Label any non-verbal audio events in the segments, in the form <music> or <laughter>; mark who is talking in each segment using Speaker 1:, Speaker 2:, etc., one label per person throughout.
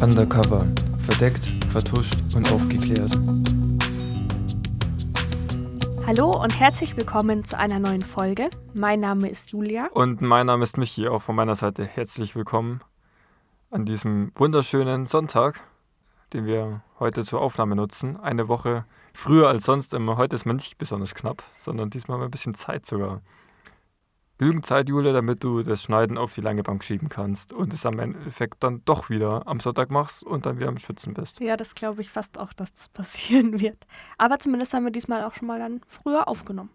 Speaker 1: Undercover. Verdeckt, vertuscht und aufgeklärt.
Speaker 2: Hallo und herzlich willkommen zu einer neuen Folge. Mein Name ist Julia.
Speaker 3: Und mein Name ist Michi, auch von meiner Seite herzlich willkommen an diesem wunderschönen Sonntag, den wir heute zur Aufnahme nutzen. Eine Woche früher als sonst immer. Heute ist man nicht besonders knapp, sondern diesmal haben wir ein bisschen Zeit sogar. Genügend Zeit, Julia, damit du das Schneiden auf die lange Bank schieben kannst und es am Endeffekt dann doch wieder am Sonntag machst und dann wieder am Schwitzen bist.
Speaker 2: Ja, das glaube ich fast auch, dass das <laughs> passieren wird. Aber zumindest haben wir diesmal auch schon mal dann früher aufgenommen.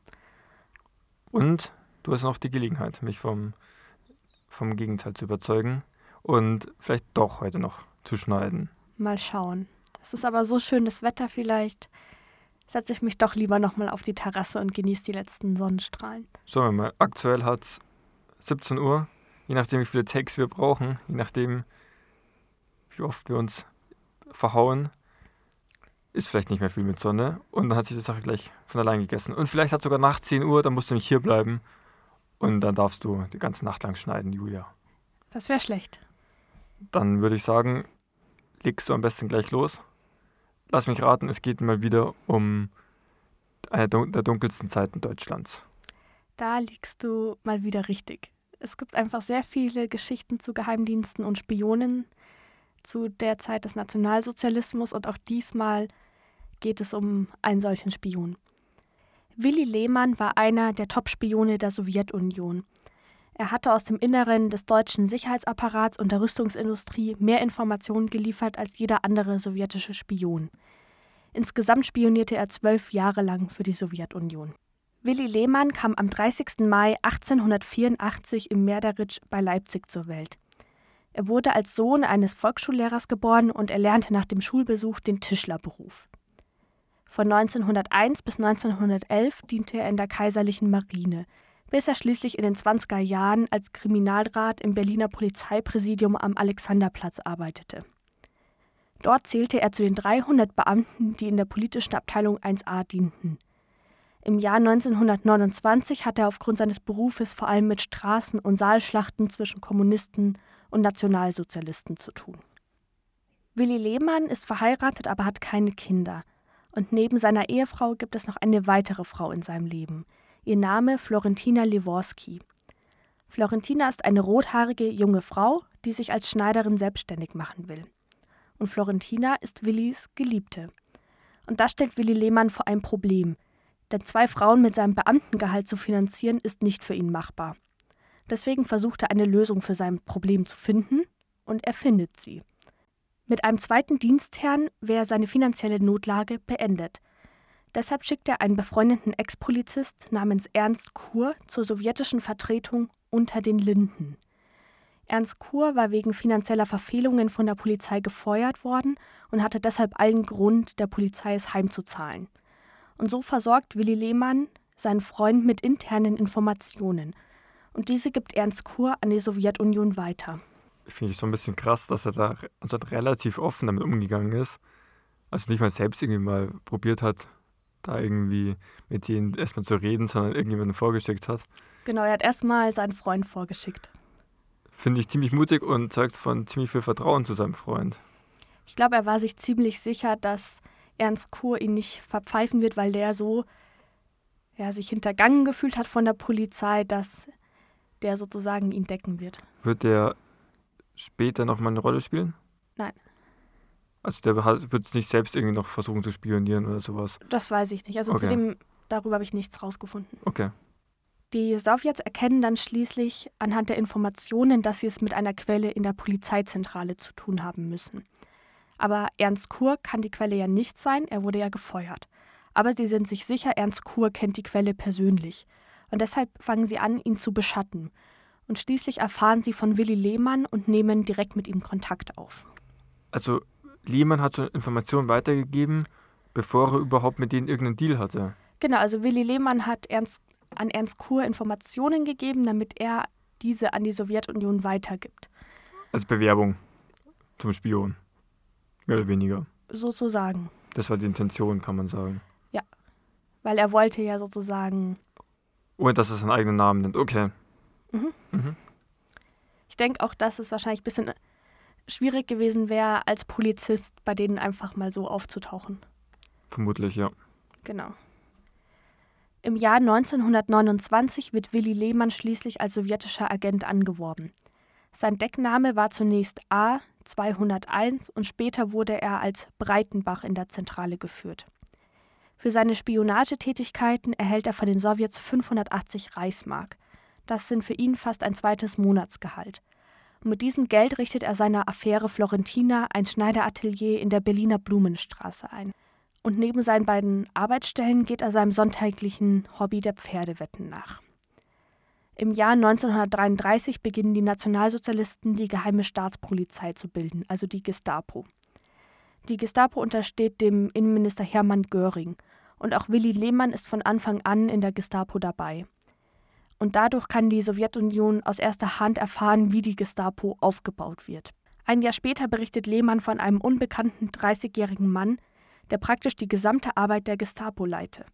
Speaker 3: Und du hast noch die Gelegenheit, mich vom, vom Gegenteil zu überzeugen und vielleicht doch heute noch zu schneiden.
Speaker 2: Mal schauen. Es ist aber so schönes Wetter vielleicht setze ich mich doch lieber nochmal auf die Terrasse und genieße die letzten Sonnenstrahlen.
Speaker 3: Schauen wir mal, aktuell hat es 17 Uhr, je nachdem wie viele Takes wir brauchen, je nachdem wie oft wir uns verhauen, ist vielleicht nicht mehr viel mit Sonne und dann hat sich die Sache gleich von allein gegessen. Und vielleicht hat sogar nach 10 Uhr, dann musst du nicht hier bleiben und dann darfst du die ganze Nacht lang schneiden, Julia.
Speaker 2: Das wäre schlecht.
Speaker 3: Dann würde ich sagen, legst du am besten gleich los. Lass mich raten, es geht mal wieder um eine der dunkelsten Zeiten Deutschlands.
Speaker 2: Da liegst du mal wieder richtig. Es gibt einfach sehr viele Geschichten zu Geheimdiensten und Spionen zu der Zeit des Nationalsozialismus und auch diesmal geht es um einen solchen Spion. Willy Lehmann war einer der Top-Spione der Sowjetunion. Er hatte aus dem Inneren des deutschen Sicherheitsapparats und der Rüstungsindustrie mehr Informationen geliefert als jeder andere sowjetische Spion. Insgesamt spionierte er zwölf Jahre lang für die Sowjetunion. Willy Lehmann kam am 30. Mai 1884 im Merderitsch bei Leipzig zur Welt. Er wurde als Sohn eines Volksschullehrers geboren und erlernte nach dem Schulbesuch den Tischlerberuf. Von 1901 bis 1911 diente er in der kaiserlichen Marine, bis er schließlich in den 20er Jahren als Kriminalrat im Berliner Polizeipräsidium am Alexanderplatz arbeitete. Dort zählte er zu den 300 Beamten, die in der politischen Abteilung 1a dienten. Im Jahr 1929 hatte er aufgrund seines Berufes vor allem mit Straßen- und Saalschlachten zwischen Kommunisten und Nationalsozialisten zu tun. Willi Lehmann ist verheiratet, aber hat keine Kinder. Und neben seiner Ehefrau gibt es noch eine weitere Frau in seinem Leben – Ihr Name Florentina Leworski. Florentina ist eine rothaarige junge Frau, die sich als Schneiderin selbstständig machen will. Und Florentina ist Willis Geliebte. Und das stellt Willi Lehmann vor ein Problem. Denn zwei Frauen mit seinem Beamtengehalt zu finanzieren, ist nicht für ihn machbar. Deswegen versucht er eine Lösung für sein Problem zu finden und er findet sie. Mit einem zweiten Dienstherrn wäre seine finanzielle Notlage beendet – Deshalb schickt er einen befreundeten Ex-Polizist namens Ernst Kur zur sowjetischen Vertretung unter den Linden. Ernst Kur war wegen finanzieller Verfehlungen von der Polizei gefeuert worden und hatte deshalb allen Grund, der Polizei es heimzuzahlen. Und so versorgt Willi Lehmann seinen Freund mit internen Informationen. Und diese gibt Ernst Kur an die Sowjetunion weiter.
Speaker 3: Finde ich so ein bisschen krass, dass er da anstatt relativ offen damit umgegangen ist. Also nicht mal selbst irgendwie mal probiert hat, da irgendwie mit denen erstmal zu reden, sondern irgendjemanden vorgeschickt hat.
Speaker 2: Genau, er hat erstmal seinen Freund vorgeschickt.
Speaker 3: Finde ich ziemlich mutig und zeugt von ziemlich viel Vertrauen zu seinem Freund.
Speaker 2: Ich glaube, er war sich ziemlich sicher, dass Ernst Kur ihn nicht verpfeifen wird, weil der so ja, sich hintergangen gefühlt hat von der Polizei, dass der sozusagen ihn decken wird.
Speaker 3: Wird der später nochmal eine Rolle spielen? Also der wird es nicht selbst irgendwie noch versuchen zu spionieren oder sowas?
Speaker 2: Das weiß ich nicht. Also okay. zudem, darüber habe ich nichts rausgefunden.
Speaker 3: Okay.
Speaker 2: Die Sowjets erkennen dann schließlich anhand der Informationen, dass sie es mit einer Quelle in der Polizeizentrale zu tun haben müssen. Aber Ernst Kur kann die Quelle ja nicht sein, er wurde ja gefeuert. Aber sie sind sich sicher, Ernst Kur kennt die Quelle persönlich. Und deshalb fangen sie an, ihn zu beschatten. Und schließlich erfahren sie von Willi Lehmann und nehmen direkt mit ihm Kontakt auf.
Speaker 3: Also Lehmann hat schon Informationen weitergegeben, bevor er überhaupt mit denen irgendeinen Deal hatte.
Speaker 2: Genau, also Willy Lehmann hat Ernst, an Ernst Kur Informationen gegeben, damit er diese an die Sowjetunion weitergibt.
Speaker 3: Als Bewerbung zum Spion. Mehr oder weniger.
Speaker 2: Sozusagen.
Speaker 3: Das war die Intention, kann man sagen.
Speaker 2: Ja. Weil er wollte ja sozusagen.
Speaker 3: Ohne dass er seinen eigenen Namen nennt. Okay.
Speaker 2: Mhm. Mhm. Ich denke auch, dass es wahrscheinlich ein bisschen schwierig gewesen wäre, als Polizist bei denen einfach mal so aufzutauchen.
Speaker 3: Vermutlich, ja.
Speaker 2: Genau. Im Jahr 1929 wird Willi Lehmann schließlich als sowjetischer Agent angeworben. Sein Deckname war zunächst A 201 und später wurde er als Breitenbach in der Zentrale geführt. Für seine Spionagetätigkeiten erhält er von den Sowjets 580 Reichsmark. Das sind für ihn fast ein zweites Monatsgehalt. Und mit diesem Geld richtet er seiner Affäre Florentina ein Schneideratelier in der Berliner Blumenstraße ein. Und neben seinen beiden Arbeitsstellen geht er seinem sonntäglichen Hobby der Pferdewetten nach. Im Jahr 1933 beginnen die Nationalsozialisten die geheime Staatspolizei zu bilden, also die Gestapo. Die Gestapo untersteht dem Innenminister Hermann Göring und auch Willy Lehmann ist von Anfang an in der Gestapo dabei. Und dadurch kann die Sowjetunion aus erster Hand erfahren, wie die Gestapo aufgebaut wird. Ein Jahr später berichtet Lehmann von einem unbekannten 30-jährigen Mann, der praktisch die gesamte Arbeit der Gestapo leite.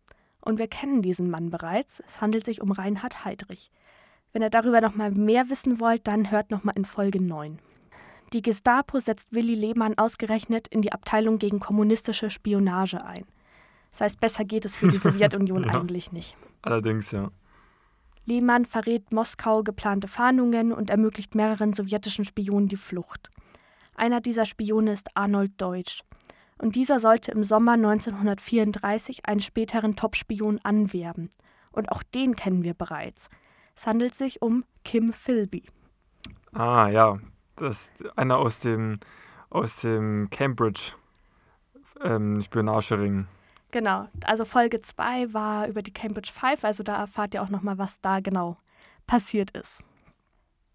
Speaker 2: Und wir kennen diesen Mann bereits. Es handelt sich um Reinhard Heydrich. Wenn ihr darüber noch mal mehr wissen wollt, dann hört noch mal in Folge 9. Die Gestapo setzt Willy Lehmann ausgerechnet in die Abteilung gegen kommunistische Spionage ein. Das heißt, besser geht es für die <laughs> Sowjetunion ja. eigentlich nicht.
Speaker 3: Allerdings, ja.
Speaker 2: Lehmann verrät Moskau geplante Fahndungen und ermöglicht mehreren sowjetischen Spionen die Flucht. Einer dieser Spione ist Arnold Deutsch. Und dieser sollte im Sommer 1934 einen späteren Topspion anwerben. Und auch den kennen wir bereits. Es handelt sich um Kim Philby.
Speaker 3: Ah, ja. Das ist einer aus dem, aus dem Cambridge ähm, Spionagering.
Speaker 2: Genau. Also Folge 2 war über die Cambridge Five, also da erfahrt ihr auch nochmal, was da genau passiert ist.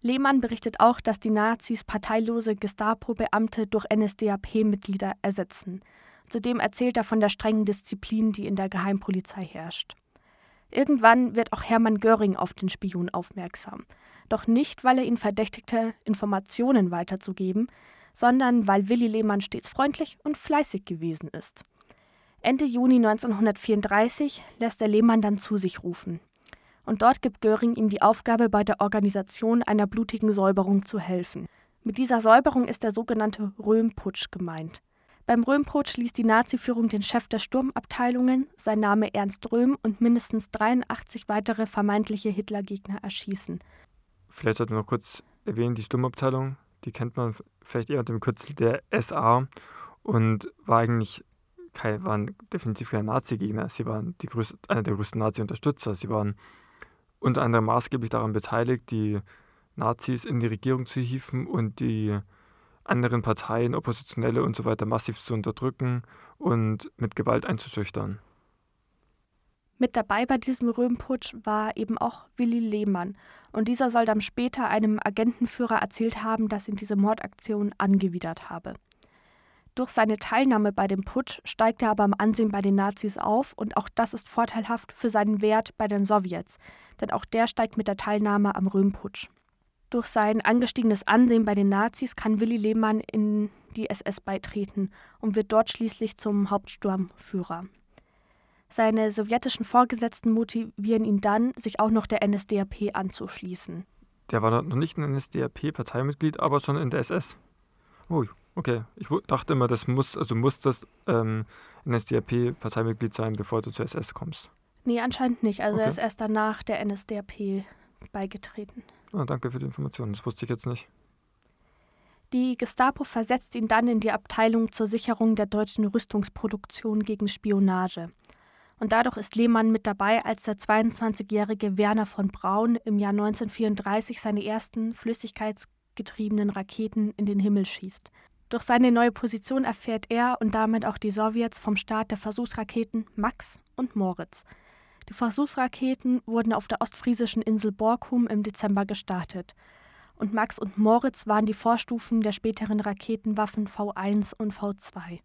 Speaker 2: Lehmann berichtet auch, dass die Nazis parteilose Gestapo-Beamte durch NSDAP-Mitglieder ersetzen. Zudem erzählt er von der strengen Disziplin, die in der Geheimpolizei herrscht. Irgendwann wird auch Hermann Göring auf den Spion aufmerksam. Doch nicht, weil er ihn verdächtigte, Informationen weiterzugeben, sondern weil Willi Lehmann stets freundlich und fleißig gewesen ist. Ende Juni 1934 lässt er Lehmann dann zu sich rufen. Und dort gibt Göring ihm die Aufgabe, bei der Organisation einer blutigen Säuberung zu helfen. Mit dieser Säuberung ist der sogenannte Röhmputsch gemeint. Beim Röhmputsch ließ die Nazi-Führung den Chef der Sturmabteilungen, sein Name Ernst Röhm, und mindestens 83 weitere vermeintliche Hitlergegner erschießen.
Speaker 3: Vielleicht sollte man noch kurz erwähnen, die Sturmabteilung, die kennt man vielleicht eher unter dem Kürzel der SA und war eigentlich kein, waren definitiv keine Nazi-Gegner. Sie waren die größte, einer der größten Nazi-Unterstützer. Sie waren unter anderem maßgeblich daran beteiligt, die Nazis in die Regierung zu hieven und die anderen Parteien, Oppositionelle und so weiter massiv zu unterdrücken und mit Gewalt einzuschüchtern.
Speaker 2: Mit dabei bei diesem Röhmputsch war eben auch Willi Lehmann. Und dieser soll dann später einem Agentenführer erzählt haben, dass ihn diese Mordaktion angewidert habe. Durch seine Teilnahme bei dem Putsch steigt er aber im Ansehen bei den Nazis auf und auch das ist vorteilhaft für seinen Wert bei den Sowjets, denn auch der steigt mit der Teilnahme am Röhmputsch. Durch sein angestiegenes Ansehen bei den Nazis kann Willy Lehmann in die SS beitreten und wird dort schließlich zum Hauptsturmführer. Seine sowjetischen Vorgesetzten motivieren ihn dann, sich auch noch der NSDAP anzuschließen.
Speaker 3: Der war noch nicht ein NSDAP-Parteimitglied, aber schon in der SS. Oh, okay. Ich dachte immer, das muss, also muss das ähm, NSDAP-Parteimitglied sein, bevor du zur SS kommst.
Speaker 2: Nee, anscheinend nicht. Also okay. er ist erst danach der NSDAP beigetreten.
Speaker 3: Ah, danke für die Information, das wusste ich jetzt nicht.
Speaker 2: Die Gestapo versetzt ihn dann in die Abteilung zur Sicherung der deutschen Rüstungsproduktion gegen Spionage. Und dadurch ist Lehmann mit dabei, als der 22-jährige Werner von Braun im Jahr 1934 seine ersten flüssigkeitsgetriebenen Raketen in den Himmel schießt. Durch seine neue Position erfährt er und damit auch die Sowjets vom Start der Versuchsraketen Max und Moritz – die Versuchsraketen wurden auf der ostfriesischen Insel Borkum im Dezember gestartet. Und Max und Moritz waren die Vorstufen der späteren Raketenwaffen V1 und V2.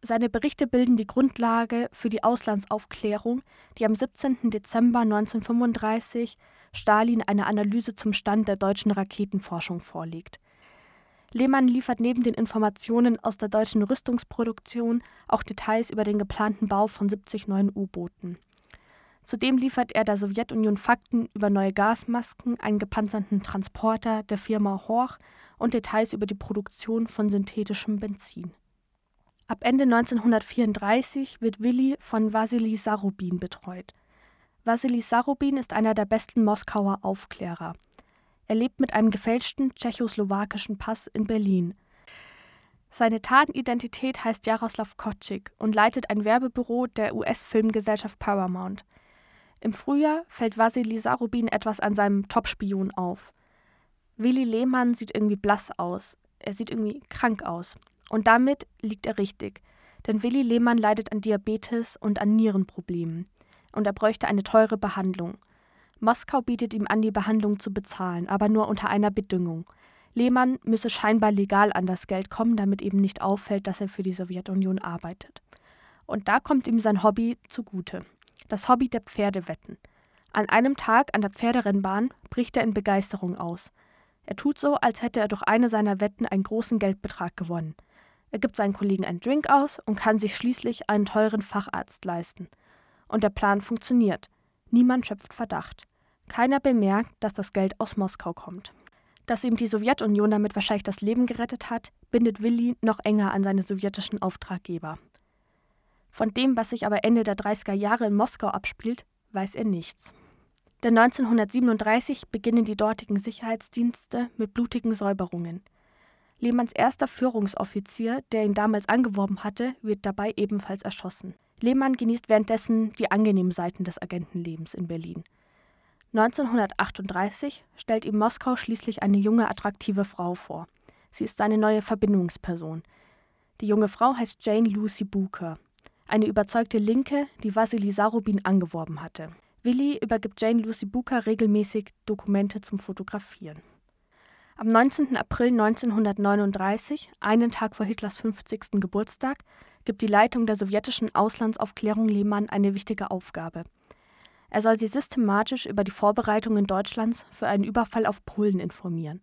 Speaker 2: Seine Berichte bilden die Grundlage für die Auslandsaufklärung, die am 17. Dezember 1935 Stalin eine Analyse zum Stand der deutschen Raketenforschung vorlegt. Lehmann liefert neben den Informationen aus der deutschen Rüstungsproduktion auch Details über den geplanten Bau von 70 neuen U-Booten. Zudem liefert er der Sowjetunion Fakten über neue Gasmasken, einen gepanzerten Transporter der Firma Horch und Details über die Produktion von synthetischem Benzin. Ab Ende 1934 wird Willi von Wassili Sarubin betreut. Wassili Sarubin ist einer der besten Moskauer Aufklärer. Er lebt mit einem gefälschten tschechoslowakischen Pass in Berlin. Seine Tatidentität heißt Jaroslav Kotschik und leitet ein Werbebüro der US-Filmgesellschaft Paramount. Im Frühjahr fällt Wassili Sarubin etwas an seinem Topspion auf. Willi Lehmann sieht irgendwie blass aus. Er sieht irgendwie krank aus. Und damit liegt er richtig. Denn Willi Lehmann leidet an Diabetes und an Nierenproblemen. Und er bräuchte eine teure Behandlung. Moskau bietet ihm an, die Behandlung zu bezahlen, aber nur unter einer Bedingung. Lehmann müsse scheinbar legal an das Geld kommen, damit eben nicht auffällt, dass er für die Sowjetunion arbeitet. Und da kommt ihm sein Hobby zugute. Das Hobby der Pferdewetten. An einem Tag an der Pferderennbahn bricht er in Begeisterung aus. Er tut so, als hätte er durch eine seiner Wetten einen großen Geldbetrag gewonnen. Er gibt seinen Kollegen einen Drink aus und kann sich schließlich einen teuren Facharzt leisten. Und der Plan funktioniert. Niemand schöpft Verdacht. Keiner bemerkt, dass das Geld aus Moskau kommt. Dass ihm die Sowjetunion damit wahrscheinlich das Leben gerettet hat, bindet Willi noch enger an seine sowjetischen Auftraggeber. Von dem, was sich aber Ende der 30er Jahre in Moskau abspielt, weiß er nichts. Denn 1937 beginnen die dortigen Sicherheitsdienste mit blutigen Säuberungen. Lehmanns erster Führungsoffizier, der ihn damals angeworben hatte, wird dabei ebenfalls erschossen. Lehmann genießt währenddessen die angenehmen Seiten des Agentenlebens in Berlin. 1938 stellt ihm Moskau schließlich eine junge, attraktive Frau vor. Sie ist seine neue Verbindungsperson. Die junge Frau heißt Jane Lucy Booker eine überzeugte Linke, die Wassili Sarubin angeworben hatte. Willi übergibt Jane Lucy Booker regelmäßig Dokumente zum Fotografieren. Am 19. April 1939, einen Tag vor Hitlers 50. Geburtstag, gibt die Leitung der sowjetischen Auslandsaufklärung Lehmann eine wichtige Aufgabe. Er soll sie systematisch über die Vorbereitungen Deutschlands für einen Überfall auf Polen informieren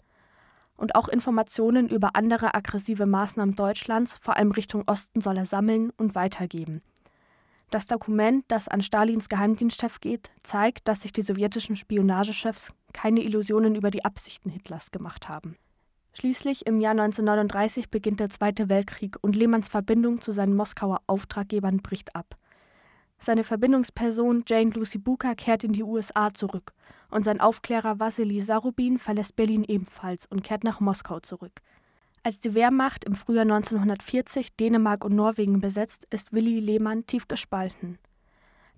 Speaker 2: und auch Informationen über andere aggressive Maßnahmen Deutschlands, vor allem Richtung Osten, soll er sammeln und weitergeben. Das Dokument, das an Stalins Geheimdienstchef geht, zeigt, dass sich die sowjetischen Spionagechefs keine Illusionen über die Absichten Hitlers gemacht haben. Schließlich im Jahr 1939 beginnt der Zweite Weltkrieg und Lehmanns Verbindung zu seinen Moskauer Auftraggebern bricht ab. Seine Verbindungsperson Jane Lucy Booker kehrt in die USA zurück und sein Aufklärer Wassili Sarubin verlässt Berlin ebenfalls und kehrt nach Moskau zurück. Als die Wehrmacht im Frühjahr 1940 Dänemark und Norwegen besetzt, ist Willi Lehmann tief gespalten.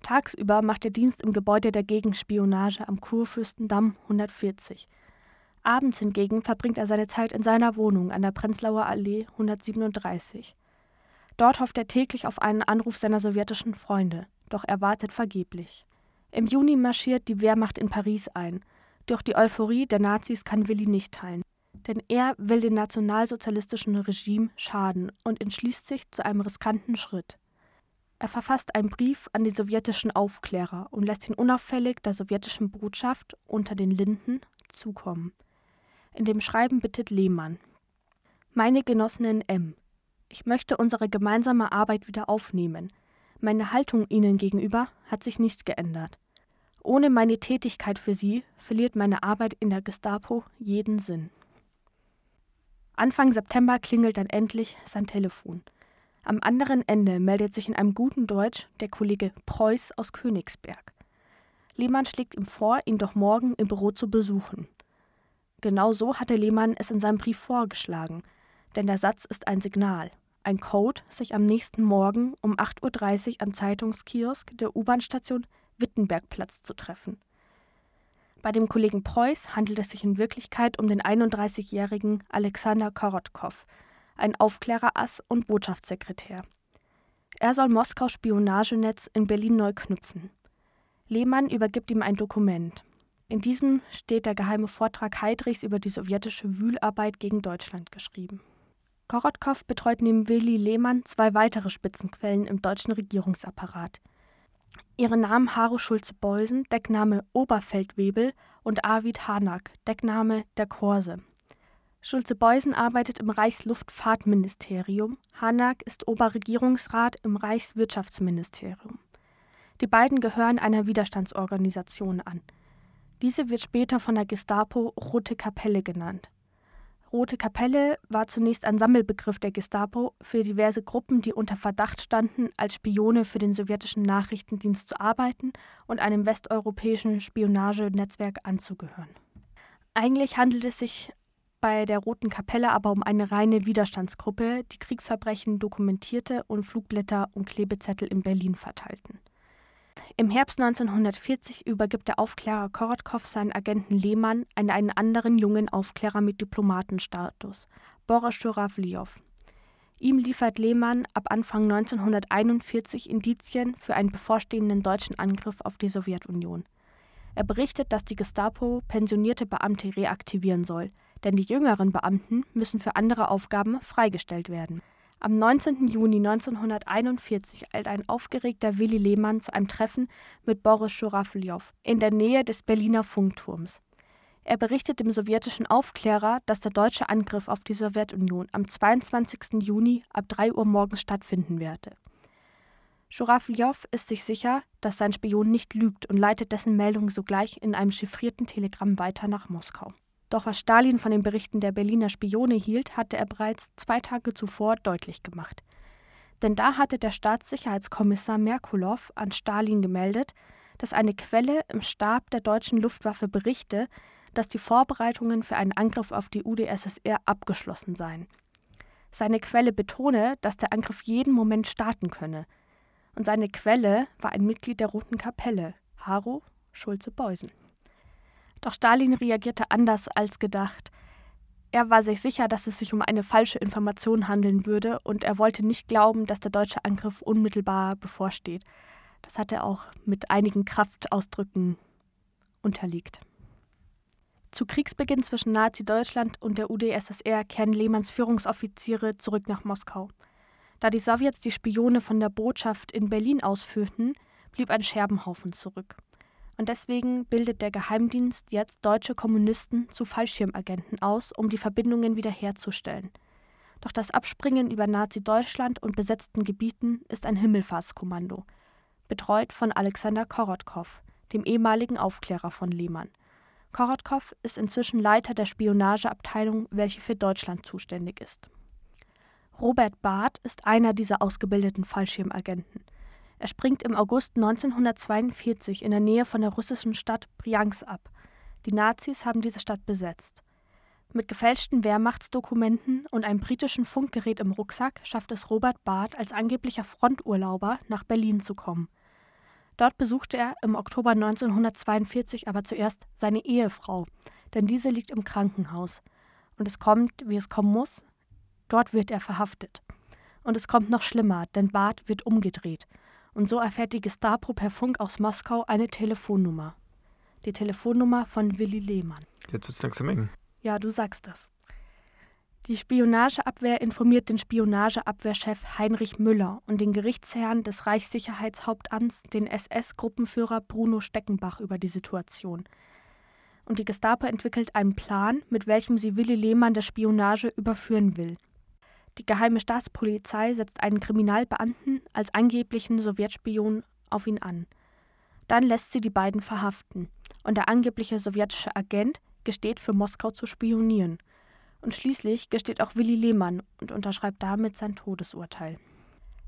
Speaker 2: Tagsüber macht er Dienst im Gebäude der Gegenspionage am Kurfürstendamm 140. Abends hingegen verbringt er seine Zeit in seiner Wohnung an der Prenzlauer Allee 137. Dort hofft er täglich auf einen Anruf seiner sowjetischen Freunde doch er wartet vergeblich. Im Juni marschiert die Wehrmacht in Paris ein. Doch die Euphorie der Nazis kann Willi nicht teilen. Denn er will dem nationalsozialistischen Regime schaden und entschließt sich zu einem riskanten Schritt. Er verfasst einen Brief an die sowjetischen Aufklärer und lässt ihn unauffällig der sowjetischen Botschaft unter den Linden zukommen. In dem Schreiben bittet Lehmann: Meine Genossinnen M. Ich möchte unsere gemeinsame Arbeit wieder aufnehmen. Meine Haltung ihnen gegenüber hat sich nicht geändert. Ohne meine Tätigkeit für sie verliert meine Arbeit in der Gestapo jeden Sinn. Anfang September klingelt dann endlich sein Telefon. Am anderen Ende meldet sich in einem guten Deutsch der Kollege Preuß aus Königsberg. Lehmann schlägt ihm vor, ihn doch morgen im Büro zu besuchen. Genau so hatte Lehmann es in seinem Brief vorgeschlagen, denn der Satz ist ein Signal ein Code, sich am nächsten Morgen um 8.30 Uhr am Zeitungskiosk der U-Bahn-Station Wittenbergplatz zu treffen. Bei dem Kollegen Preuß handelt es sich in Wirklichkeit um den 31-jährigen Alexander Korotkow, ein Aufklärerass und Botschaftssekretär. Er soll Moskaus Spionagenetz in Berlin neu knüpfen. Lehmann übergibt ihm ein Dokument. In diesem steht der geheime Vortrag Heydrichs über die sowjetische Wühlarbeit gegen Deutschland geschrieben. Korotkow betreut neben Willy Lehmann zwei weitere Spitzenquellen im deutschen Regierungsapparat. Ihre Namen Haro Schulze-Beusen, Deckname Oberfeldwebel und Arvid Hanak, Deckname Der Korse. Schulze-Beusen arbeitet im Reichsluftfahrtministerium, Hanak ist Oberregierungsrat im Reichswirtschaftsministerium. Die beiden gehören einer Widerstandsorganisation an. Diese wird später von der Gestapo Rote Kapelle genannt. Rote Kapelle war zunächst ein Sammelbegriff der Gestapo für diverse Gruppen, die unter Verdacht standen, als Spione für den sowjetischen Nachrichtendienst zu arbeiten und einem westeuropäischen Spionagenetzwerk anzugehören. Eigentlich handelt es sich bei der Roten Kapelle aber um eine reine Widerstandsgruppe, die Kriegsverbrechen dokumentierte und Flugblätter und Klebezettel in Berlin verteilten. Im Herbst 1940 übergibt der Aufklärer Korotkov seinen Agenten Lehmann an einen anderen jungen Aufklärer mit Diplomatenstatus, Boris Schurawljow. Ihm liefert Lehmann ab Anfang 1941 Indizien für einen bevorstehenden deutschen Angriff auf die Sowjetunion. Er berichtet, dass die Gestapo pensionierte Beamte reaktivieren soll, denn die jüngeren Beamten müssen für andere Aufgaben freigestellt werden. Am 19. Juni 1941 eilt ein aufgeregter Willi Lehmann zu einem Treffen mit Boris Schurafljow in der Nähe des Berliner Funkturms. Er berichtet dem sowjetischen Aufklärer, dass der deutsche Angriff auf die Sowjetunion am 22. Juni ab 3 Uhr morgens stattfinden werde. Schurafljow ist sich sicher, dass sein Spion nicht lügt und leitet dessen Meldung sogleich in einem chiffrierten Telegramm weiter nach Moskau. Doch was Stalin von den Berichten der Berliner Spione hielt, hatte er bereits zwei Tage zuvor deutlich gemacht. Denn da hatte der Staatssicherheitskommissar Merkulow an Stalin gemeldet, dass eine Quelle im Stab der deutschen Luftwaffe berichte, dass die Vorbereitungen für einen Angriff auf die UdSSR abgeschlossen seien. Seine Quelle betone, dass der Angriff jeden Moment starten könne. Und seine Quelle war ein Mitglied der Roten Kapelle, Haro Schulze-Beusen. Doch Stalin reagierte anders als gedacht. Er war sich sicher, dass es sich um eine falsche Information handeln würde, und er wollte nicht glauben, dass der deutsche Angriff unmittelbar bevorsteht. Das hat er auch mit einigen Kraftausdrücken unterliegt. Zu Kriegsbeginn zwischen Nazi-Deutschland und der UdSSR kehren Lehmanns Führungsoffiziere zurück nach Moskau. Da die Sowjets die Spione von der Botschaft in Berlin ausführten, blieb ein Scherbenhaufen zurück und deswegen bildet der Geheimdienst jetzt deutsche Kommunisten zu Fallschirmagenten aus, um die Verbindungen wiederherzustellen. Doch das Abspringen über Nazi-Deutschland und besetzten Gebieten ist ein Himmelfahrtskommando, betreut von Alexander Korotkov, dem ehemaligen Aufklärer von Lehmann. Korotkov ist inzwischen Leiter der Spionageabteilung, welche für Deutschland zuständig ist. Robert Barth ist einer dieser ausgebildeten Fallschirmagenten. Er springt im August 1942 in der Nähe von der russischen Stadt Briansk ab. Die Nazis haben diese Stadt besetzt. Mit gefälschten Wehrmachtsdokumenten und einem britischen Funkgerät im Rucksack schafft es Robert Barth als angeblicher Fronturlauber nach Berlin zu kommen. Dort besuchte er im Oktober 1942 aber zuerst seine Ehefrau, denn diese liegt im Krankenhaus. Und es kommt, wie es kommen muss. Dort wird er verhaftet. Und es kommt noch schlimmer, denn Barth wird umgedreht und so erfährt die Gestapo per Funk aus Moskau eine Telefonnummer. Die Telefonnummer von Willi Lehmann.
Speaker 3: Jetzt wird es langsam eng.
Speaker 2: Ja, du sagst das. Die Spionageabwehr informiert den Spionageabwehrchef Heinrich Müller und den Gerichtsherrn des Reichssicherheitshauptamts, den SS-Gruppenführer Bruno Steckenbach, über die Situation. Und die Gestapo entwickelt einen Plan, mit welchem sie Willi Lehmann der Spionage überführen will. Die geheime Staatspolizei setzt einen Kriminalbeamten als angeblichen Sowjetspion auf ihn an. Dann lässt sie die beiden verhaften und der angebliche sowjetische Agent gesteht für Moskau zu spionieren. Und schließlich gesteht auch Willi Lehmann und unterschreibt damit sein Todesurteil.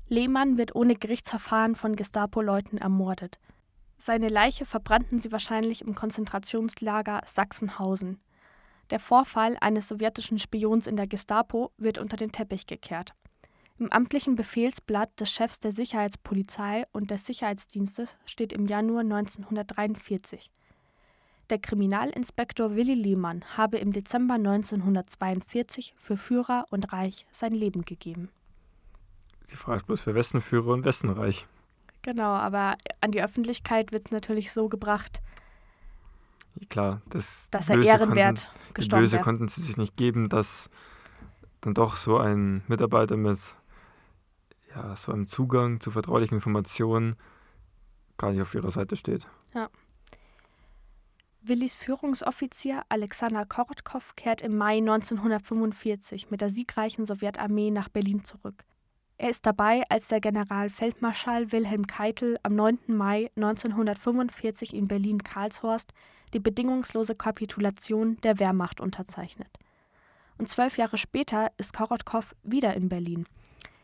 Speaker 2: Lehmann wird ohne Gerichtsverfahren von Gestapo-Leuten ermordet. Seine Leiche verbrannten sie wahrscheinlich im Konzentrationslager Sachsenhausen. Der Vorfall eines sowjetischen Spions in der Gestapo wird unter den Teppich gekehrt. Im amtlichen Befehlsblatt des Chefs der Sicherheitspolizei und des Sicherheitsdienstes steht im Januar 1943. Der Kriminalinspektor Willi Lehmann habe im Dezember 1942 für Führer und Reich sein Leben gegeben.
Speaker 3: Die Frage ist bloß für wessen Führer und wessen Reich.
Speaker 2: Genau, aber an die Öffentlichkeit wird es natürlich so gebracht,
Speaker 3: klar, das
Speaker 2: dass er ehrenwert
Speaker 3: konnten,
Speaker 2: gestorben
Speaker 3: Böse
Speaker 2: wäre.
Speaker 3: konnten sie sich nicht geben, dass dann doch so ein Mitarbeiter mit ja, so einem Zugang zu vertraulichen Informationen gar nicht auf ihrer Seite steht.
Speaker 2: Willis Führungsoffizier Alexander Korotkov kehrt im Mai 1945 mit der siegreichen Sowjetarmee nach Berlin zurück. Er ist dabei, als der Generalfeldmarschall Wilhelm Keitel am 9. Mai 1945 in Berlin-Karlshorst die bedingungslose Kapitulation der Wehrmacht unterzeichnet. Und zwölf Jahre später ist Korotkow wieder in Berlin.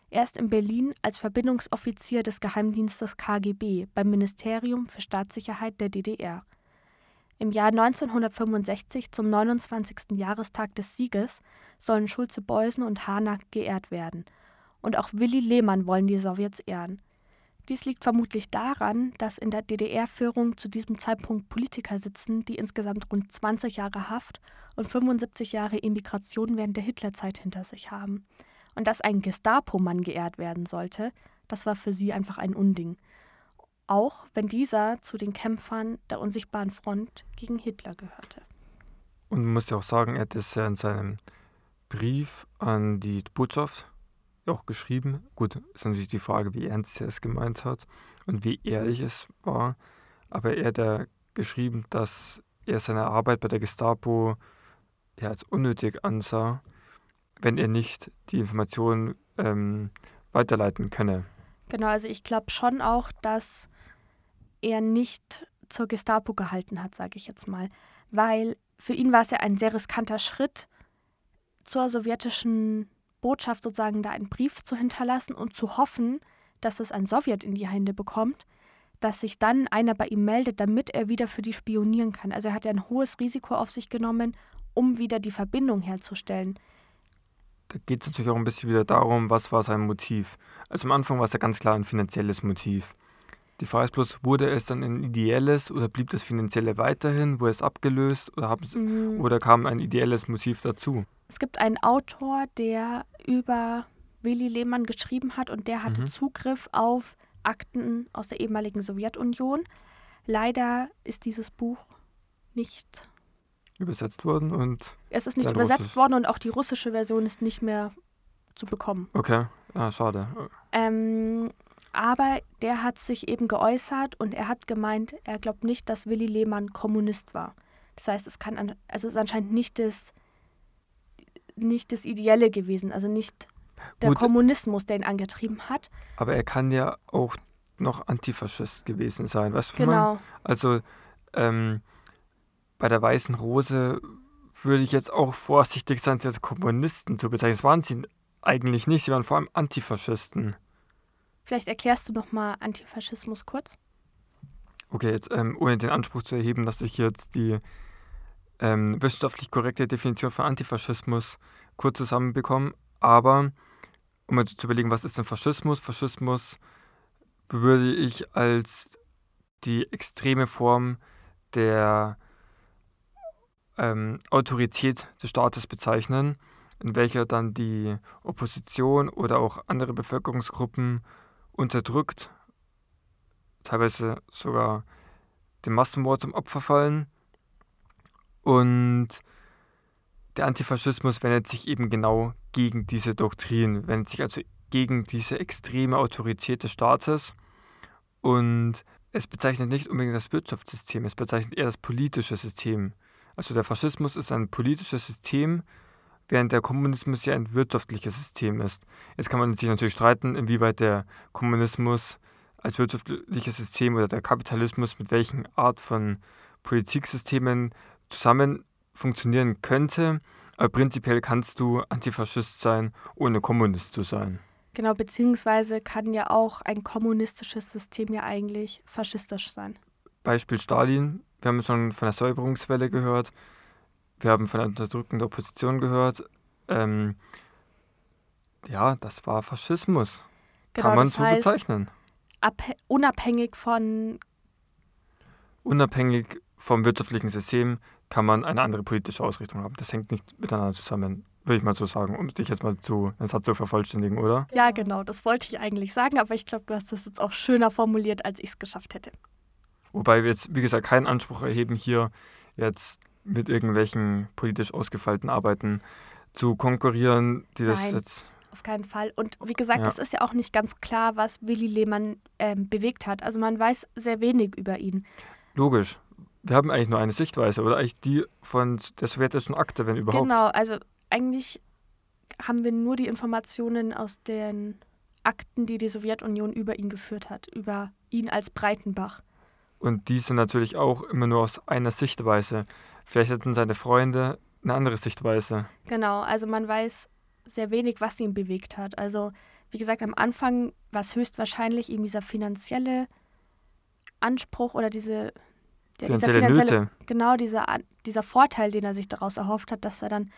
Speaker 2: Er ist in Berlin als Verbindungsoffizier des Geheimdienstes KGB beim Ministerium für Staatssicherheit der DDR. Im Jahr 1965, zum 29. Jahrestag des Sieges, sollen Schulze-Beusen und Harnack geehrt werden. Und auch Willy Lehmann wollen die Sowjets ehren. Dies liegt vermutlich daran, dass in der DDR-Führung zu diesem Zeitpunkt Politiker sitzen, die insgesamt rund 20 Jahre Haft und 75 Jahre Emigration während der Hitlerzeit hinter sich haben. Und dass ein Gestapo-Mann geehrt werden sollte, das war für sie einfach ein Unding auch wenn dieser zu den Kämpfern der unsichtbaren Front gegen Hitler gehörte.
Speaker 3: Und man muss ja auch sagen, er hat es ja in seinem Brief an die Botschaft auch geschrieben. Gut, ist natürlich die Frage, wie ernst er es gemeint hat und wie ehrlich es war. Aber er hat ja geschrieben, dass er seine Arbeit bei der Gestapo ja, als unnötig ansah, wenn er nicht die Informationen ähm, weiterleiten könne.
Speaker 2: Genau, also ich glaube schon auch, dass er nicht zur Gestapo gehalten hat, sage ich jetzt mal. Weil für ihn war es ja ein sehr riskanter Schritt, zur sowjetischen Botschaft sozusagen da einen Brief zu hinterlassen und zu hoffen, dass es ein Sowjet in die Hände bekommt, dass sich dann einer bei ihm meldet, damit er wieder für die spionieren kann. Also er hat ja ein hohes Risiko auf sich genommen, um wieder die Verbindung herzustellen.
Speaker 3: Da geht es natürlich auch ein bisschen wieder darum, was war sein Motiv. Also am Anfang war es ja ganz klar ein finanzielles Motiv. Die Frage ist bloß, wurde es dann ein ideelles oder blieb das Finanzielle weiterhin? Wurde es abgelöst oder, mhm. oder kam ein ideelles Motiv dazu?
Speaker 2: Es gibt einen Autor, der über Willy Lehmann geschrieben hat und der hatte mhm. Zugriff auf Akten aus der ehemaligen Sowjetunion. Leider ist dieses Buch nicht
Speaker 3: übersetzt worden und.
Speaker 2: Es ist nicht übersetzt Russisch. worden und auch die russische Version ist nicht mehr zu bekommen.
Speaker 3: Okay, ah, schade.
Speaker 2: Ähm, aber der hat sich eben geäußert und er hat gemeint, er glaubt nicht, dass Willy Lehmann Kommunist war. Das heißt, es kann, also es ist anscheinend nicht das, nicht das Ideelle gewesen, also nicht der Gut, Kommunismus, der ihn angetrieben hat.
Speaker 3: Aber er kann ja auch noch Antifaschist gewesen sein, weißt du?
Speaker 2: Genau.
Speaker 3: Also ähm, bei der Weißen Rose würde ich jetzt auch vorsichtig sein, sie als Kommunisten zu bezeichnen. Das waren sie eigentlich nicht, sie waren vor allem Antifaschisten.
Speaker 2: Vielleicht erklärst du noch mal Antifaschismus kurz.
Speaker 3: Okay, jetzt ähm, ohne den Anspruch zu erheben, dass ich jetzt die ähm, wissenschaftlich korrekte Definition von Antifaschismus kurz zusammenbekomme, aber um mal zu überlegen, was ist denn Faschismus? Faschismus würde ich als die extreme Form der ähm, Autorität des Staates bezeichnen, in welcher dann die Opposition oder auch andere Bevölkerungsgruppen unterdrückt, teilweise sogar dem Massenmord zum Opfer fallen. Und der Antifaschismus wendet sich eben genau gegen diese Doktrin, wendet sich also gegen diese extreme Autorität des Staates. Und es bezeichnet nicht unbedingt das Wirtschaftssystem, es bezeichnet eher das politische System. Also der Faschismus ist ein politisches System, während der Kommunismus ja ein wirtschaftliches System ist. Jetzt kann man sich natürlich streiten, inwieweit der Kommunismus als wirtschaftliches System oder der Kapitalismus mit welchen Art von Politiksystemen zusammen funktionieren könnte. Aber prinzipiell kannst du Antifaschist sein, ohne Kommunist zu sein.
Speaker 2: Genau, beziehungsweise kann ja auch ein kommunistisches System ja eigentlich faschistisch sein.
Speaker 3: Beispiel Stalin. Wir haben schon von der Säuberungswelle gehört. Wir haben von der Unterdrückung der Opposition gehört. Ähm, ja, das war Faschismus. Genau, Kann man so bezeichnen.
Speaker 2: Unabhängig von.
Speaker 3: Unabhängig vom wirtschaftlichen System kann man eine andere politische Ausrichtung haben. Das hängt nicht miteinander zusammen, würde ich mal so sagen, um dich jetzt mal zu, den Satz zu vervollständigen, oder?
Speaker 2: Ja, genau, das wollte ich eigentlich sagen, aber ich glaube, du hast das jetzt auch schöner formuliert, als ich es geschafft hätte.
Speaker 3: Wobei wir jetzt, wie gesagt, keinen Anspruch erheben, hier jetzt mit irgendwelchen politisch ausgefeilten Arbeiten zu konkurrieren, die das
Speaker 2: Nein,
Speaker 3: jetzt.
Speaker 2: Auf keinen Fall. Und wie gesagt, ja. es ist ja auch nicht ganz klar, was Willy Lehmann ähm, bewegt hat. Also man weiß sehr wenig über ihn.
Speaker 3: Logisch. Wir haben eigentlich nur eine Sichtweise, oder eigentlich die von der sowjetischen Akte, wenn überhaupt.
Speaker 2: Genau, also eigentlich haben wir nur die Informationen aus den Akten, die die Sowjetunion über ihn geführt hat, über ihn als Breitenbach.
Speaker 3: Und die sind natürlich auch immer nur aus einer Sichtweise. Vielleicht hatten seine Freunde eine andere Sichtweise.
Speaker 2: Genau, also man weiß sehr wenig, was ihn bewegt hat. Also, wie gesagt, am Anfang war es höchstwahrscheinlich eben dieser finanzielle Anspruch oder diese ja,
Speaker 3: Finanzielle
Speaker 2: dieser finanzielle,
Speaker 3: Nöte.
Speaker 2: genau dieser, dieser Vorteil, den er sich daraus erhofft hat, dass er dann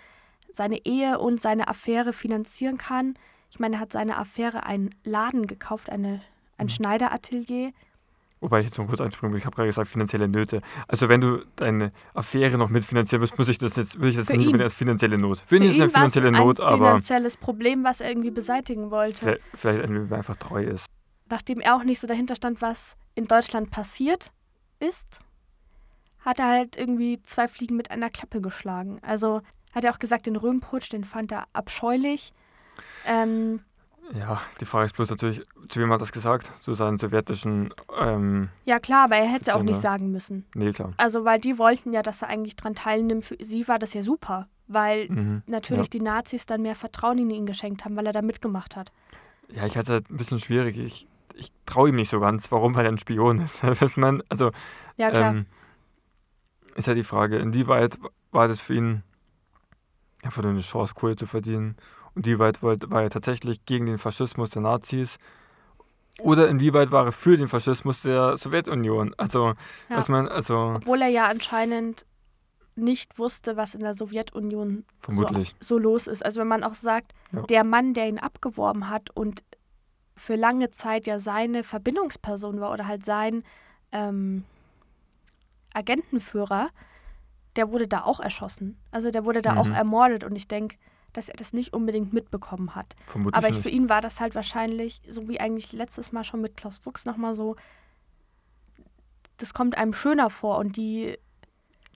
Speaker 2: seine Ehe und seine Affäre finanzieren kann. Ich meine, er hat seine Affäre einen Laden gekauft, eine, ein
Speaker 3: Mhm.
Speaker 2: Schneideratelier.
Speaker 3: Wobei ich jetzt noch kurz einspringen will, ich habe gerade gesagt, finanzielle Nöte. Also wenn du deine Affäre noch mitfinanzieren musst, muss ich das jetzt, würde ich das
Speaker 2: Für
Speaker 3: nicht unbedingt als finanzielle Not. Für ihn ist eine finanzielle Not,
Speaker 2: ein
Speaker 3: aber
Speaker 2: finanzielles Problem, was er irgendwie beseitigen wollte.
Speaker 3: vielleicht, vielleicht ein- einfach treu ist.
Speaker 2: nachdem er auch nicht so dahinter stand, was in Deutschland passiert ist, hat er halt irgendwie zwei Fliegen mit einer Klappe geschlagen. Also hat er auch gesagt, den Röhmputsch, den fand er abscheulich. Ähm,
Speaker 3: Ja, die Frage ist bloß natürlich, zu wem hat das gesagt? Zu seinen sowjetischen, ähm,
Speaker 2: ja klar, aber er hätte es auch nicht
Speaker 3: Beziehung,
Speaker 2: sagen müssen.
Speaker 3: nee, klar.
Speaker 2: Also weil die wollten ja, dass er eigentlich dran teilnimmt. Für sie war das ja super, weil
Speaker 3: Mhm.
Speaker 2: natürlich die Nazis dann mehr Vertrauen in ihn geschenkt haben, weil er da mitgemacht hat.
Speaker 3: Ja, ich hatte es halt ein bisschen schwierig. Ich, ich traue ihm nicht so ganz. Warum? Weil er ein Spion ist. <laughs> Was man, also,
Speaker 2: Ja klar.
Speaker 3: ähm, ist ja die Frage, inwieweit war das für ihn einfach nur eine Chance, Kohle zu verdienen? Und inwieweit war er tatsächlich gegen den Faschismus der Nazis? Oder inwieweit war er für den Faschismus der Sowjetunion? Also,
Speaker 2: Ja.
Speaker 3: was man, also,
Speaker 2: Obwohl er ja anscheinend nicht wusste, was in der Sowjetunion
Speaker 3: vermutlich.
Speaker 2: so, so los ist. Also wenn man auch sagt,
Speaker 3: Ja.
Speaker 2: der Mann, der ihn abgeworben hat und für lange Zeit ja seine Verbindungsperson war oder halt sein ähm, Agentenführer, der wurde da auch erschossen. Also der wurde da auch
Speaker 3: Mhm.
Speaker 2: ermordet und ich denke, dass er das nicht unbedingt mitbekommen hat.
Speaker 3: Vermutlich
Speaker 2: Aber ich, für ihn war das halt wahrscheinlich, so wie eigentlich letztes Mal schon mit Klaus Fuchs nochmal so, das kommt einem schöner vor und die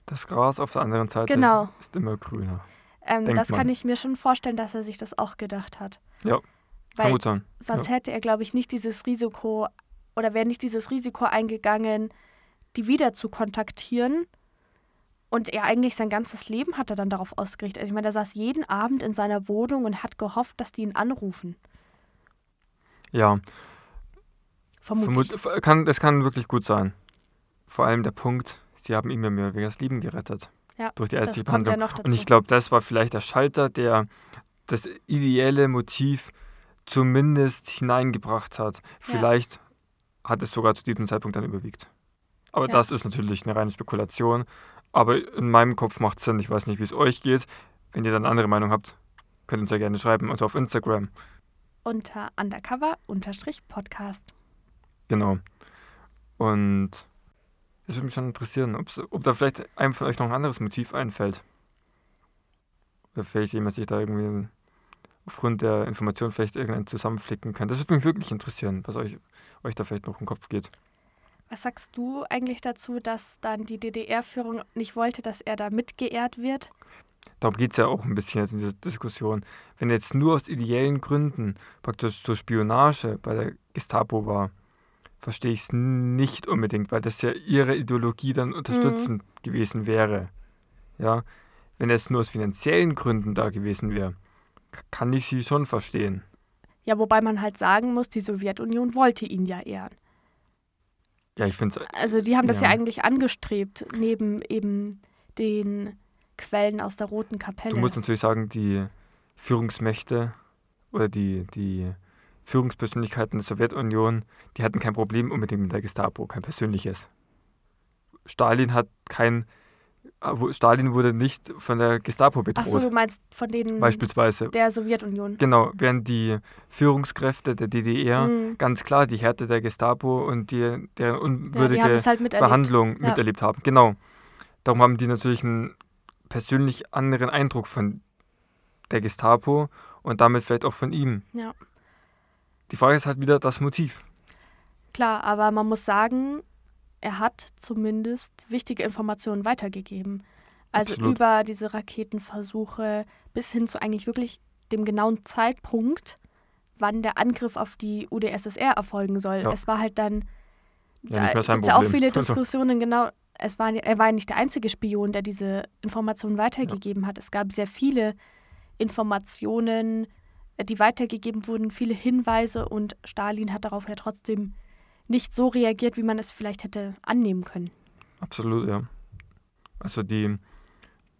Speaker 3: Das Gras auf der anderen Seite
Speaker 2: Genau.
Speaker 3: ist, ist immer grüner.
Speaker 2: Ähm, das kann
Speaker 3: man.
Speaker 2: ich mir schon vorstellen, dass er sich das auch gedacht hat.
Speaker 3: Ja,
Speaker 2: Weil
Speaker 3: Kann gut sein.
Speaker 2: sonst hätte er, glaube ich, nicht dieses Risiko oder wäre nicht dieses Risiko eingegangen, die wieder zu kontaktieren. Und er eigentlich sein ganzes Leben hat er dann darauf ausgerichtet. Also ich meine, er saß jeden Abend in seiner Wohnung und hat gehofft, dass die ihn anrufen.
Speaker 3: Ja,
Speaker 2: Vermutlich.
Speaker 3: vermut, kann, das kann wirklich gut sein. Vor allem der Punkt, sie haben ihm ja mehr oder weniger das Leben gerettet.
Speaker 2: Ja,
Speaker 3: Durch die ärztliche
Speaker 2: ja
Speaker 3: Behandlung.
Speaker 2: noch
Speaker 3: Und ich glaube, das war vielleicht der Schalter, der das ideelle Motiv zumindest hineingebracht hat. Vielleicht hat es sogar zu diesem Zeitpunkt dann überwiegt. Aber
Speaker 2: Ja.
Speaker 3: das ist natürlich eine reine Spekulation. Aber in meinem Kopf macht es Sinn. Ich weiß nicht, wie es euch geht. Wenn ihr dann eine andere Meinung habt, könnt ihr uns ja gerne schreiben. Also auf Instagram.
Speaker 2: Unter undercover-podcast.
Speaker 3: Genau. Und es würde mich schon interessieren, ob da vielleicht einem von euch noch ein anderes Motiv einfällt. Oder vielleicht jemand sich da irgendwie aufgrund der Information vielleicht irgendeinen zusammenflicken kann. Das würde mich wirklich interessieren, was euch, euch da vielleicht noch im Kopf geht.
Speaker 2: Was sagst du eigentlich dazu, dass dann die DDR-Führung nicht wollte, dass er da mitgeehrt wird?
Speaker 3: Darum geht es ja auch ein bisschen jetzt in dieser Diskussion. Wenn jetzt nur aus ideellen Gründen praktisch zur Spionage bei der Gestapo war, verstehe ich es nicht unbedingt, weil das ja ihre Ideologie dann unterstützend gewesen wäre. Ja, wenn es nur aus finanziellen Gründen da gewesen wäre, kann ich sie schon verstehen.
Speaker 2: Ja, wobei man halt sagen muss, die Sowjetunion wollte ihn ja ehren.
Speaker 3: Ja, ich finde es
Speaker 2: Also die haben das ja
Speaker 3: Ja.
Speaker 2: eigentlich angestrebt, neben eben den Quellen aus der Roten Kapelle.
Speaker 3: Du musst natürlich sagen, die Führungsmächte oder die, die Führungspersönlichkeiten der Sowjetunion, die hatten kein Problem unbedingt mit der Gestapo, kein persönliches. Stalin hat kein, äh, Stalin wurde nicht von der Gestapo bedroht,
Speaker 2: so, du meinst von denen
Speaker 3: beispielsweise.
Speaker 2: der Sowjetunion.
Speaker 3: Genau, während die Führungskräfte der DDR
Speaker 2: Mhm.
Speaker 3: ganz klar die Härte der Gestapo und die, deren
Speaker 2: Ja, die
Speaker 3: unwürdige
Speaker 2: haben das halt miterlebt.
Speaker 3: Behandlung
Speaker 2: Ja.
Speaker 3: miterlebt haben. Genau. Darum haben die natürlich einen persönlich anderen Eindruck von der Gestapo und damit vielleicht auch von ihm.
Speaker 2: Ja.
Speaker 3: Die Frage ist halt wieder das Motiv.
Speaker 2: Klar, aber man muss sagen, er hat zumindest wichtige Informationen weitergegeben. Also
Speaker 3: Absolut.
Speaker 2: über diese Raketenversuche bis hin zu eigentlich wirklich dem genauen Zeitpunkt, wann der Angriff auf die UdSSR erfolgen soll.
Speaker 3: Ja.
Speaker 2: Es war halt dann,
Speaker 3: Ja,
Speaker 2: da gibt es ja auch viele <laughs> Diskussionen, genau. Es war, er war ja nicht der einzige Spion, der diese Informationen weitergegeben hat. Es gab sehr viele Informationen äh, die weitergegeben wurden, viele Hinweise und Stalin hat darauf ja trotzdem nicht so reagiert, wie man es vielleicht hätte annehmen können.
Speaker 3: Absolut, ja. Also die,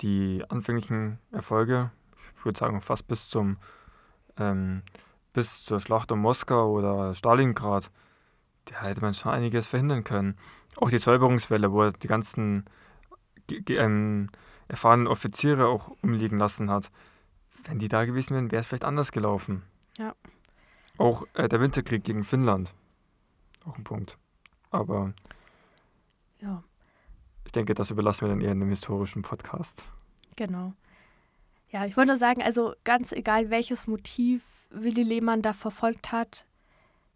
Speaker 3: die anfänglichen Erfolge, ich würde sagen fast bis zum ähm, bis zur Schlacht um Moskau oder Stalingrad, da hätte man schon einiges verhindern können. Auch die Säuberungswelle, wo er die ganzen ähm, erfahrenen Offiziere auch umliegen lassen hat. Wenn die da gewesen wären, wäre es vielleicht anders gelaufen.
Speaker 2: Ja.
Speaker 3: Auch äh, der Winterkrieg gegen Finnland. Auch ein Punkt. Aber
Speaker 2: ja.
Speaker 3: ich denke, das überlassen wir dann eher in einem historischen Podcast.
Speaker 2: Genau. Ja, ich wollte nur sagen, also ganz egal, welches Motiv Willi Lehmann da verfolgt hat,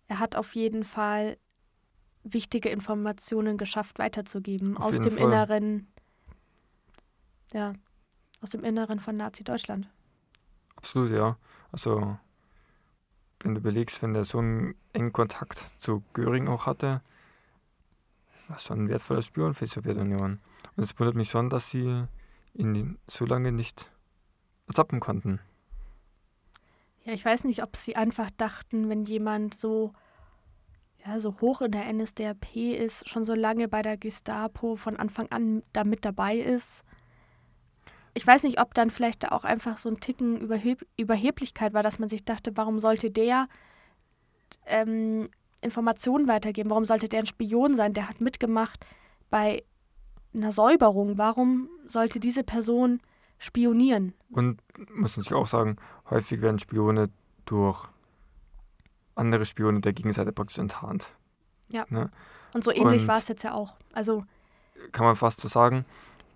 Speaker 2: er hat auf jeden Fall wichtige Informationen geschafft weiterzugeben
Speaker 3: Auf
Speaker 2: aus dem
Speaker 3: Fall.
Speaker 2: Inneren, ja, aus dem Inneren von Nazi-Deutschland.
Speaker 3: Absolut, ja. Also, wenn du überlegst, wenn der so einen engen Kontakt zu Göring auch hatte, war schon ein wertvoller Spion für die Sowjetunion. Und es wundert mich schon, dass sie ihn so lange nicht ertappen konnten.
Speaker 2: Ja, ich weiß nicht, ob sie einfach dachten, wenn jemand so, ja, so hoch in der NSDAP ist, schon so lange bei der Gestapo von Anfang an da mit dabei ist. Ich weiß nicht, ob dann vielleicht da auch einfach so ein Ticken Überheb Überheblichkeit war, dass man sich dachte, warum sollte der ähm, Informationen weitergeben? Warum sollte der ein Spion sein? Der hat mitgemacht bei einer Säuberung. Warum sollte diese Person spionieren?
Speaker 3: Und muss ich auch sagen, häufig werden Spione durch andere Spione der Gegenseite praktisch enttarnt.
Speaker 2: Und so ähnlich war es jetzt ja auch. Also
Speaker 3: Kann man fast so sagen.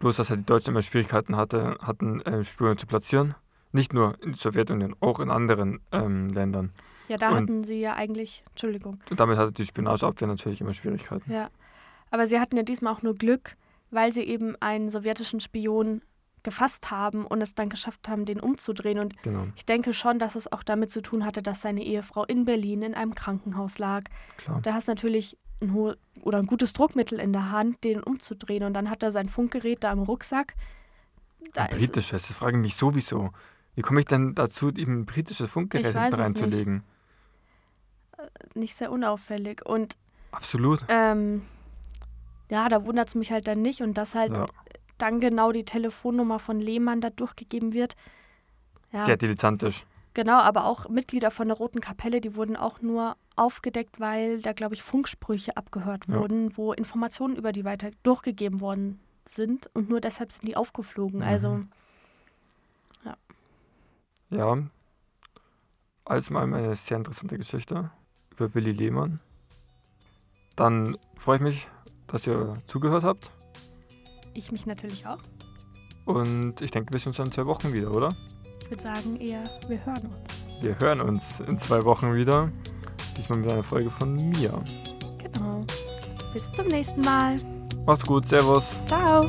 Speaker 3: Bloß, dass halt die Deutschen immer Schwierigkeiten hatte, hatten, äh, Spione zu platzieren. Nicht nur in der Sowjetunion, auch in anderen ähm, Ländern.
Speaker 2: Ja, da
Speaker 3: Und-
Speaker 2: hatten sie ja eigentlich, Entschuldigung,
Speaker 3: Und damit hatte die Spionageabwehr natürlich immer Schwierigkeiten.
Speaker 2: ja. Aber sie hatten ja diesmal auch nur Glück, weil sie eben einen sowjetischen Spion gefasst haben und es dann geschafft haben, den umzudrehen. Und
Speaker 3: Genau,
Speaker 2: ich denke schon, dass es auch damit zu tun hatte, dass seine Ehefrau in Berlin in einem Krankenhaus lag.
Speaker 3: klar.
Speaker 2: Da hast du natürlich ein, hohe, oder ein gutes Druckmittel in der Hand, den umzudrehen. Und dann hat er sein Funkgerät da im Rucksack. Da
Speaker 3: Ein britisches, das frage ich mich sowieso. Wie komme ich denn dazu, ihm ein britisches Funkgerät
Speaker 2: es nicht.
Speaker 3: reinzulegen?
Speaker 2: nicht sehr unauffällig. Und
Speaker 3: Absolut.
Speaker 2: ähm, ja, da wundert es mich halt dann nicht. Und dass halt
Speaker 3: Ja.
Speaker 2: dann genau die Telefonnummer von Lehmann da durchgegeben wird. Ja,
Speaker 3: Sehr dilettantisch.
Speaker 2: genau, aber auch Mitglieder von der Roten Kapelle, die wurden auch nur aufgedeckt, weil da, glaube ich, Funksprüche abgehört
Speaker 3: Ja.
Speaker 2: wurden, wo Informationen über die weiter durchgegeben worden sind. Und nur deshalb sind die aufgeflogen.
Speaker 3: Mhm.
Speaker 2: Also,
Speaker 3: Ja. Alles mal eine sehr interessante Geschichte über Willi Lehmann. Dann freue ich mich, dass ihr zugehört habt.
Speaker 2: ich mich natürlich auch.
Speaker 3: Und ich denke, wir sehen uns in zwei Wochen wieder, oder?
Speaker 2: Ich würde sagen, eher, wir hören uns.
Speaker 3: Wir hören uns in zwei Wochen wieder. Diesmal mit einer Folge von mir.
Speaker 2: Genau. Bis zum nächsten Mal.
Speaker 3: Macht's gut, Servus.
Speaker 2: Ciao.